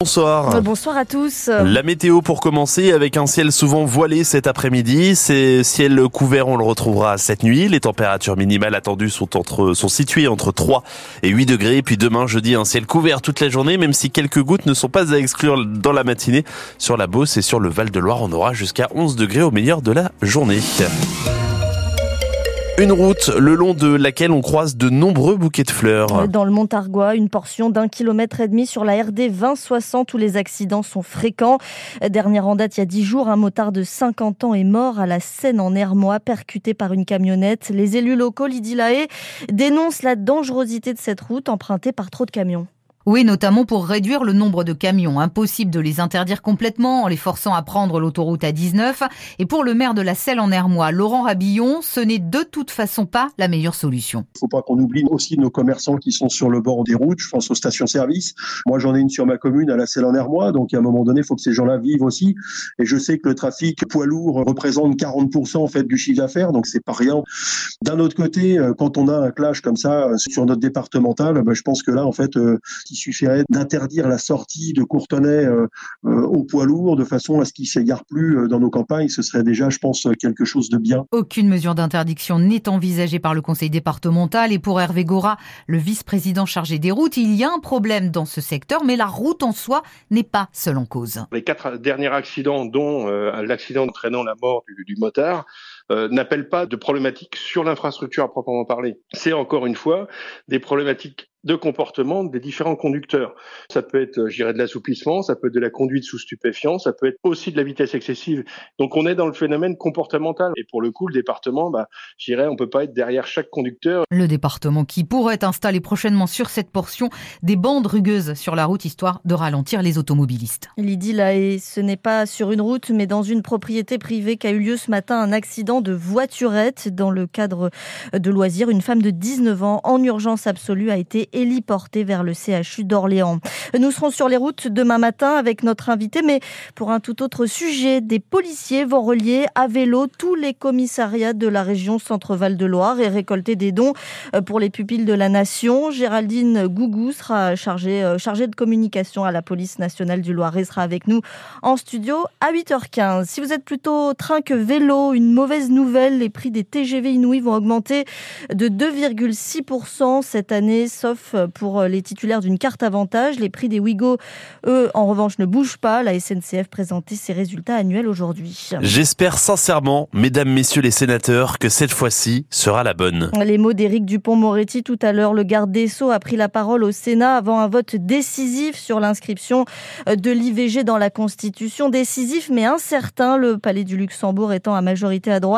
Bonsoir. Bonsoir à tous. La météo pour commencer avec un ciel souvent voilé cet après-midi. Ces ciels couverts, on le retrouvera cette nuit. Les températures minimales attendues sont entre, sont situées entre 3 et 8 degrés. puis demain, jeudi, un ciel couvert toute la journée, même si quelques gouttes ne sont pas à exclure dans la matinée. Sur la Beauce et sur le Val de Loire, on aura jusqu'à 11 degrés au meilleur de la journée. Une route le long de laquelle on croise de nombreux bouquets de fleurs. Dans le Montargois, une portion d'un kilomètre et demi sur la RD 2060 où les accidents sont fréquents. Dernière en date, il y a dix jours, un motard de 50 ans est mort à la Seine en Hermois, percuté par une camionnette. Les élus locaux, Lydie Lahaye, dénoncent la dangerosité de cette route empruntée par trop de camions. Oui, notamment pour réduire le nombre de camions. Impossible de les interdire complètement en les forçant à prendre l'autoroute à 19. Et pour le maire de la Selle en Hermois, Laurent Rabillon, ce n'est de toute façon pas la meilleure solution. Il ne faut pas qu'on oublie aussi nos commerçants qui sont sur le bord des routes. Je pense aux stations-service. Moi, j'en ai une sur ma commune à la Selle en Hermois. Donc, à un moment donné, il faut que ces gens-là vivent aussi. Et je sais que le trafic poids lourd représente 40% en fait du chiffre d'affaires. Donc, c'est pas rien. D'un autre côté, euh, quand on a un clash comme ça euh, sur notre départemental, ben, je pense que là, en fait, euh, suffirait d'interdire la sortie de Courtenay euh, euh, au poids lourd de façon à ce qu'il ne s'égare plus euh, dans nos campagnes. Ce serait déjà, je pense, quelque chose de bien. Aucune mesure d'interdiction n'est envisagée par le conseil départemental et pour Hervé Gora, le vice-président chargé des routes, il y a un problème dans ce secteur, mais la route en soi n'est pas seule en cause. Les quatre derniers accidents, dont l'accident entraînant la mort du, du motard, euh, n'appellent pas de problématiques sur l'infrastructure à proprement parler. C'est encore une fois des problématiques de comportement des différents conducteurs. Ça peut être, euh, je dirais, de l'assouplissement, ça peut être de la conduite sous stupéfiant, ça peut être aussi de la vitesse excessive. Donc on est dans le phénomène comportemental. Et pour le coup, le département, bah, je dirais, on peut pas être derrière chaque conducteur. Le département qui pourrait installer prochainement sur cette portion des bandes rugueuses sur la route, histoire de ralentir les automobilistes. Lydie, là, et ce n'est pas sur une route, mais dans une propriété privée qu'a eu lieu ce matin un accident de voiturette dans le cadre de loisirs. Une femme de 19 ans en urgence absolue a été héliporté vers le CHU d'Orléans. Nous serons sur les routes demain matin avec notre invité, mais pour un tout autre sujet, des policiers vont relier à vélo tous les commissariats de la région Centre-Val de Loire et récolter des dons pour les pupilles de la nation. Géraldine Gougou sera chargée, euh, chargée de communication à la police nationale du Loiret, sera avec nous en studio à 8h15. Si vous êtes plutôt train que vélo, une mauvaise nouvelle, les prix des TGV inouïs vont augmenter de 2,6% cette année, sauf pour les titulaires d'une carte avantage. Les prix des Ouigo, eux, en revanche, ne bougent pas. La SNCF présentait ses résultats annuels aujourd'hui. J'espère sincèrement, mesdames, messieurs les sénateurs, que cette fois-ci sera la bonne. Les mots d'Éric Dupont-Moretti tout à l'heure. Le garde des Sceaux a pris la parole au Sénat avant un vote décisif sur l'inscription de l'IVG dans la Constitution. Décisif mais incertain, le Palais du Luxembourg étant à majorité à droite.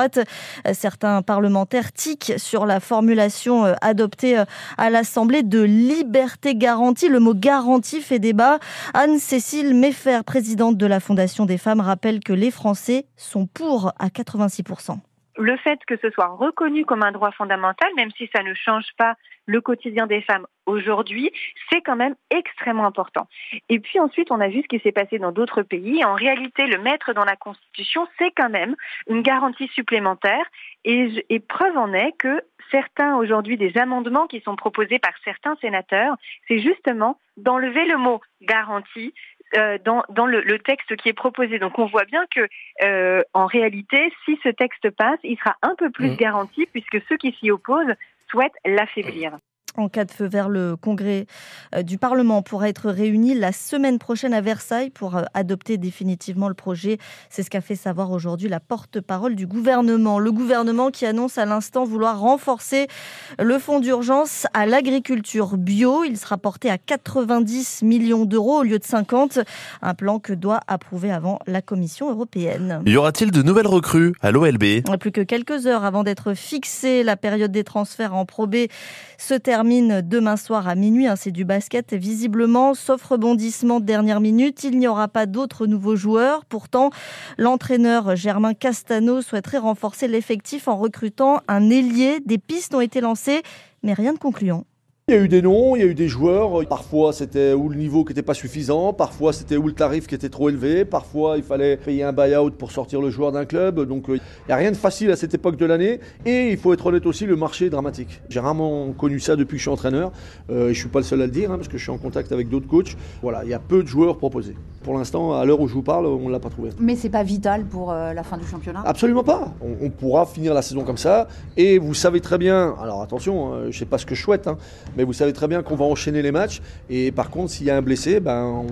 Certains parlementaires tiquent sur la formulation adoptée à l'Assemblée de liberté garantie. Le mot garantie fait débat. Anne-Cécile Meffer, présidente de la Fondation des femmes, rappelle que les Français sont pour à 86% le fait que ce soit reconnu comme un droit fondamental, même si ça ne change pas le quotidien des femmes aujourd'hui, c'est quand même extrêmement important. Et puis ensuite, on a vu ce qui s'est passé dans d'autres pays. En réalité, le mettre dans la Constitution, c'est quand même une garantie supplémentaire. Et, et preuve en est que certains aujourd'hui des amendements qui sont proposés par certains sénateurs, c'est justement d'enlever le mot garantie euh, dans, dans le, le, texte qui est proposé. Donc on voit bien que euh, en réalité, si ce texte passe, il sera un peu plus mmh. garanti puisque ceux qui s'y opposent souhaitent l'affaiblir. En cas de feu vert, le congrès euh, du Parlement pourra être réuni la semaine prochaine à Versailles pour euh, adopter définitivement le projet. C'est ce qu'a fait savoir aujourd'hui la porte-parole du gouvernement. Le gouvernement qui annonce à l'instant vouloir renforcer le fonds d'urgence à l'agriculture bio. Il sera porté à 90 millions d'euros au lieu de 50. Un plan que doit approuver avant la Commission européenne. Y aura-t-il de nouvelles recrues à l'OLB Plus que quelques heures avant d'être fixée, la période des transferts en probé se termine termine demain soir à minuit. Hein, c'est du basket. Visiblement, sauf rebondissement de dernière minute, il n'y aura pas d'autres nouveaux joueurs. Pourtant, l'entraîneur Germain Castano souhaiterait renforcer l'effectif en recrutant un ailier. Des pistes ont été lancées, mais rien de concluant. Il y a eu des noms, il y a eu des joueurs. Parfois, c'était où le niveau qui n'était pas suffisant. Parfois, c'était où le tarif qui était trop élevé. Parfois, il fallait payer un buy-out pour sortir le joueur d'un club. Donc, euh, il n'y a rien de facile à cette époque de l'année. Et il faut être honnête aussi, le marché est dramatique. J'ai rarement connu ça depuis que je suis entraîneur. Euh, je ne suis pas le seul à le dire, hein, parce que je suis en contact avec d'autres coachs. Voilà, il y a peu de joueurs proposés. Pour l'instant, à l'heure où je vous parle, on ne l'a pas trouvé. Mais c'est pas vital pour euh, la fin du championnat? Absolument pas. On, on, pourra finir la saison comme ça. Et vous savez très bien, alors attention, hein, je ne sais pas ce que je souhaite, hein, mais vous savez très bien qu'on va enchaîner les matchs. Et par contre, s'il y a un blessé, ben, on,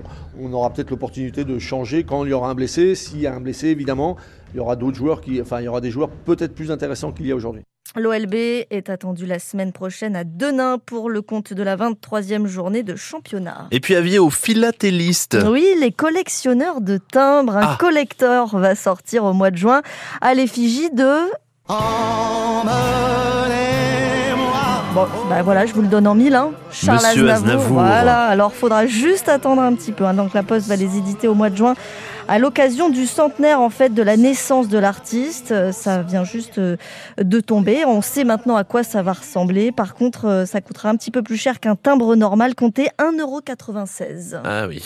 on aura peut-être l'opportunité de changer quand il y aura un blessé. S'il y a un blessé, évidemment, il y aura d'autres joueurs qui, enfin, il y aura des joueurs peut-être plus intéressants qu'il y a aujourd'hui. L'OLB est attendu la semaine prochaine à Denain pour le compte de la 23e journée de championnat. Et puis avis aux philatélistes. Oui, les collectionneurs de timbres. Un Ah. collector va sortir au mois de juin à l'effigie de... Bon, bah voilà, je vous le donne en mille. Hein. Charles. Aznavour. Voilà, alors faudra juste attendre un petit peu. hein. Donc la Poste va les éditer au mois de juin à l'occasion du centenaire en fait de la naissance de l'artiste. Euh, Ça vient juste euh, de tomber. On sait maintenant à quoi ça va ressembler. Par contre, euh, ça coûtera un petit peu plus cher qu'un timbre normal, compté 1,96€. Ah oui.